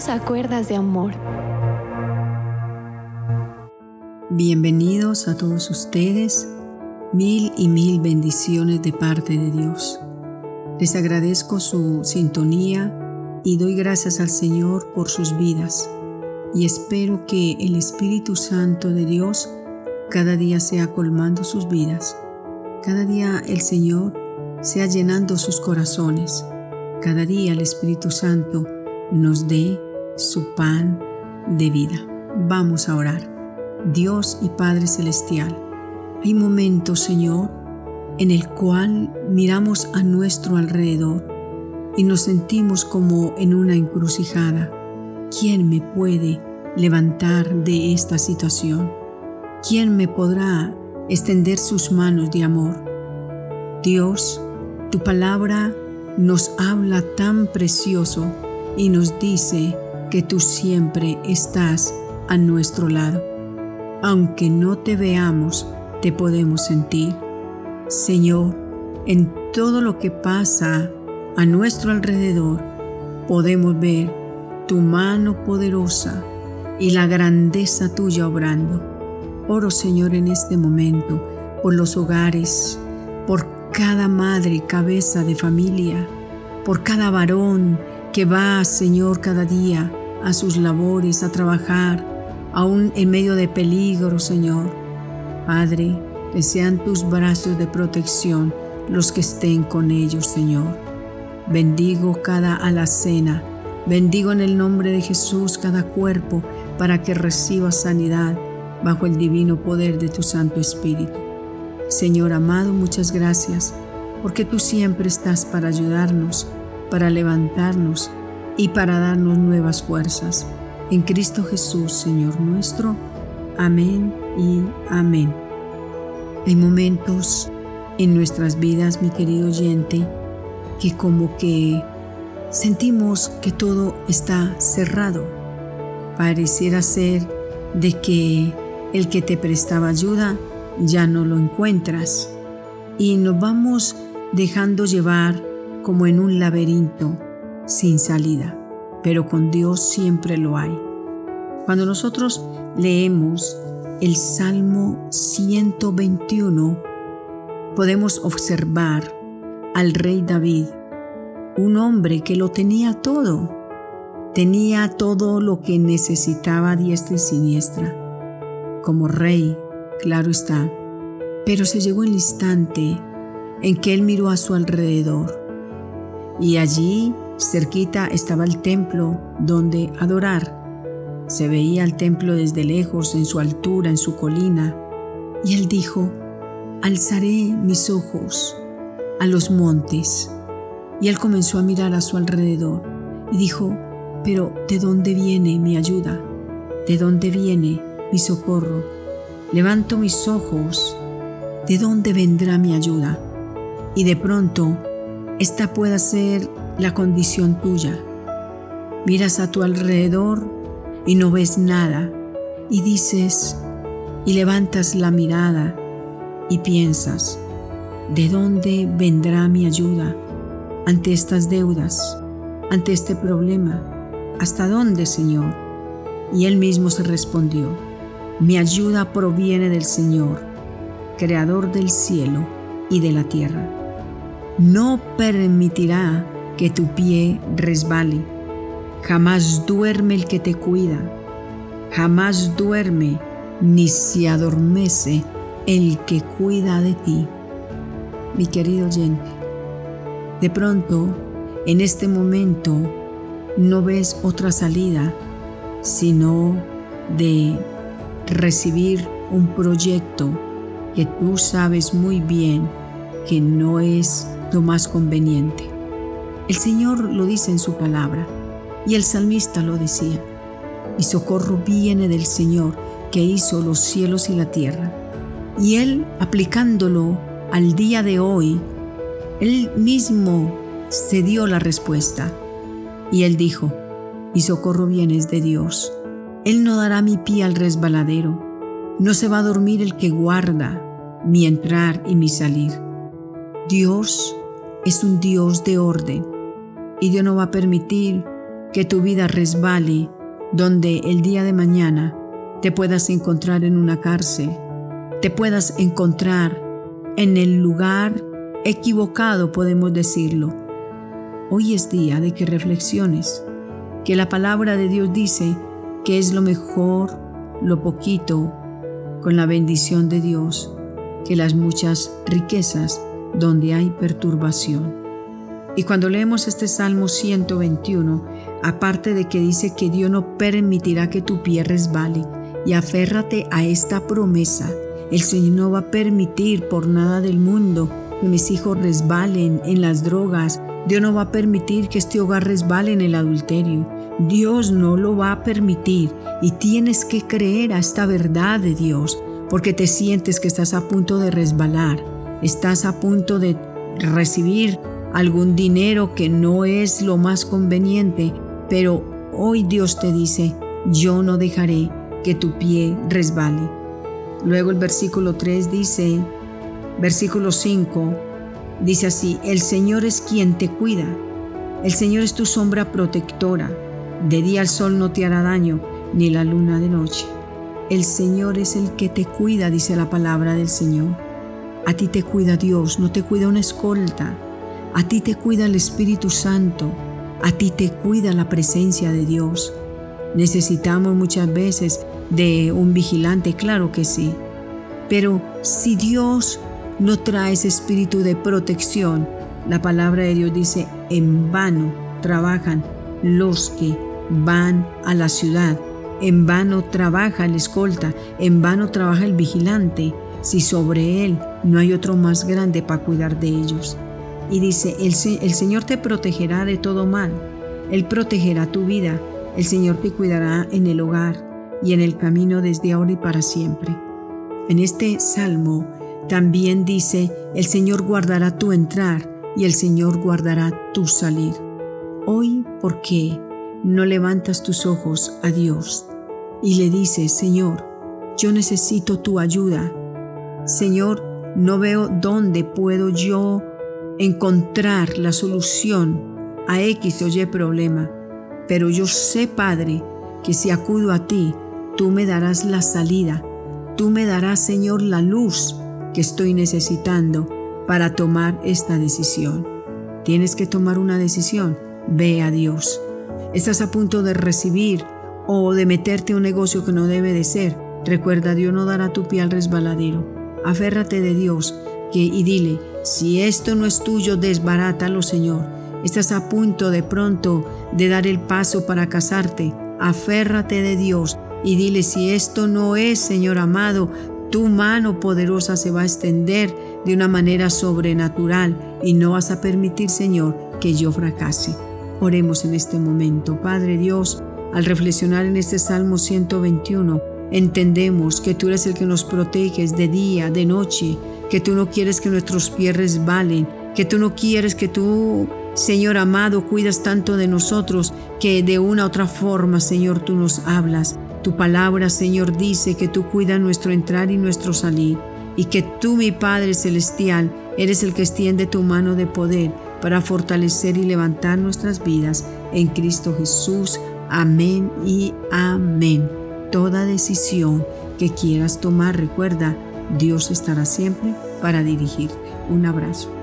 Solo a cuerdas de amor. Bienvenidos a todos ustedes. Mil y mil bendiciones de parte de Dios. Les agradezco su sintonía y doy gracias al Señor por sus vidas. Y espero que el Espíritu Santo de Dios cada día sea colmando sus vidas. Cada día el Señor sea llenando sus corazones. Cada día el Espíritu Santo nos dé su pan de vida. Vamos a orar. Dios y Padre Celestial, hay momentos, Señor, en el cual miramos a nuestro alrededor y nos sentimos como en una encrucijada. ¿Quién me puede levantar de esta situación? ¿Quién me podrá extender sus manos de amor? Dios, tu palabra nos habla tan precioso y nos dice que tú siempre estás a nuestro lado. Aunque no te veamos, te podemos sentir. Señor, en todo lo que pasa a nuestro alrededor, podemos ver tu mano poderosa y la grandeza tuya obrando. Oro, Señor, en este momento por los hogares, por cada madre cabeza de familia, por cada varón que va, Señor, cada día a sus labores, a trabajar, aún en medio de peligro, Señor. Padre, que sean tus brazos de protección los que estén con ellos, Señor. Bendigo cada alacena, bendigo en el nombre de Jesús cada cuerpo para que reciba sanidad bajo el divino poder de tu Santo Espíritu. Señor amado, muchas gracias, porque tú siempre estás para ayudarnos, para levantarnos y para darnos nuevas fuerzas. En Cristo Jesús, Señor nuestro. Amén y amén. Hay momentos en nuestras vidas, mi querido oyente, que como que sentimos que todo está cerrado. Pareciera ser de que el que te prestaba ayuda ya no lo encuentras y nos vamos dejando llevar como en un laberinto sin salida, pero con Dios siempre lo hay. Cuando nosotros leemos el Salmo 121, podemos observar al rey David, un hombre que lo tenía todo, tenía todo lo que necesitaba diestra y siniestra. Como rey, claro está, pero se llegó el instante en que él miró a su alrededor y allí cerquita estaba el templo donde adorar. Se veía el templo desde lejos, en su altura, en su colina, y él dijo, alzaré mis ojos a los montes. Y él comenzó a mirar a su alrededor y dijo, pero ¿de dónde viene mi ayuda? ¿De dónde viene mi socorro? Levanto mis ojos, ¿de dónde vendrá mi ayuda? Y de pronto, esta pueda ser la condición tuya. Miras a tu alrededor y no ves nada y dices y levantas la mirada y piensas, ¿de dónde vendrá mi ayuda ante estas deudas, ante este problema? ¿Hasta dónde, Señor? Y él mismo se respondió, mi ayuda proviene del Señor, creador del cielo y de la tierra. No permitirá que tu pie resbale Jamás duerme el que te cuida, jamás duerme ni se adormece el que cuida de ti. Mi querido oyente, de pronto, en este momento, no ves otra salida sino de recibir un proyecto que tú sabes muy bien que no es lo más conveniente. El Señor lo dice en su palabra y el salmista lo decía, mi socorro viene del Señor que hizo los cielos y la tierra. Y él, aplicándolo al día de hoy, él mismo se dio la respuesta. Y él dijo, mi socorro viene de Dios. Él no dará mi pie al resbaladero. No se va a dormir el que guarda mi entrar y mi salir. Dios es un Dios de orden y Dios no va a permitir que tu vida resbale, donde el día de mañana te puedas encontrar en una cárcel, te puedas encontrar en el lugar equivocado, podemos decirlo. Hoy es día de que reflexiones, que la palabra de Dios dice que es lo mejor, lo poquito, con la bendición de Dios, que las muchas riquezas donde hay perturbación. Y cuando leemos este Salmo 121, aparte de que dice que Dios no permitirá que tu pie resbale, y aférrate a esta promesa, el Señor no va a permitir por nada del mundo que mis hijos resbalen en las drogas, Dios no va a permitir que este hogar resbale en el adulterio, Dios no lo va a permitir. Y tienes que creer a esta verdad de Dios, porque te sientes que estás a punto de resbalar, estás a punto de recibir algún dinero que no es lo más conveniente, pero hoy Dios te dice, yo no dejaré que tu pie resbale. Luego el versículo 3 dice, versículo 5, dice así, el Señor es quien te cuida, el Señor es tu sombra protectora, de día el sol no te hará daño, ni la luna de noche. El Señor es el que te cuida, dice la palabra del Señor. A ti te cuida Dios, no te cuida una escolta. A ti te cuida el Espíritu Santo. A ti te cuida la presencia de Dios. Necesitamos muchas veces de un vigilante, claro que sí. Pero si Dios no trae ese espíritu de protección, la palabra de Dios dice, en vano trabajan los que van a la ciudad. En vano trabaja el escolta, en vano trabaja el vigilante, si sobre él no hay otro más grande para cuidar de ellos. Y dice, el, Señor te protegerá de todo mal, Él protegerá tu vida, el Señor te cuidará en el hogar y en el camino desde ahora y para siempre. En este salmo también dice, el Señor guardará tu entrar y el Señor guardará tu salir. Hoy, ¿por qué no levantas tus ojos a Dios y le dices, Señor, yo necesito tu ayuda? Señor, no veo dónde puedo yo encontrar la solución a X o Y problema, pero yo sé, Padre, que si acudo a ti, tú me darás la salida, tú me darás, Señor, la luz que estoy necesitando para tomar esta decisión. Tienes que tomar una decisión, ve a Dios. Estás a punto de recibir o de meterte a un negocio que no debe de ser. Recuerda, Dios no dará tu pie al resbaladero. Aférrate de Dios que, y dile, si esto no es tuyo, desbarátalo, Señor. Estás a punto de pronto de dar el paso para casarte. Aférrate de Dios y dile, si esto no es, Señor amado, tu mano poderosa se va a extender de una manera sobrenatural y no vas a permitir, Señor, que yo fracase. Oremos en este momento. Padre Dios, al reflexionar en este Salmo 121, entendemos que tú eres el que nos proteges de día, de noche, que tú no quieres que nuestros pies resbalen, que tú no quieres que tú, Señor amado, cuidas tanto de nosotros que de una u otra forma, Señor, tú nos hablas. Tu palabra, Señor, dice que tú cuidas nuestro entrar y nuestro salir, y que tú, mi Padre Celestial, eres el que extiende tu mano de poder para fortalecer y levantar nuestras vidas en Cristo Jesús. Amén y amén. Toda decisión que quieras tomar, recuerda, Dios estará siempre para dirigirte. Un abrazo.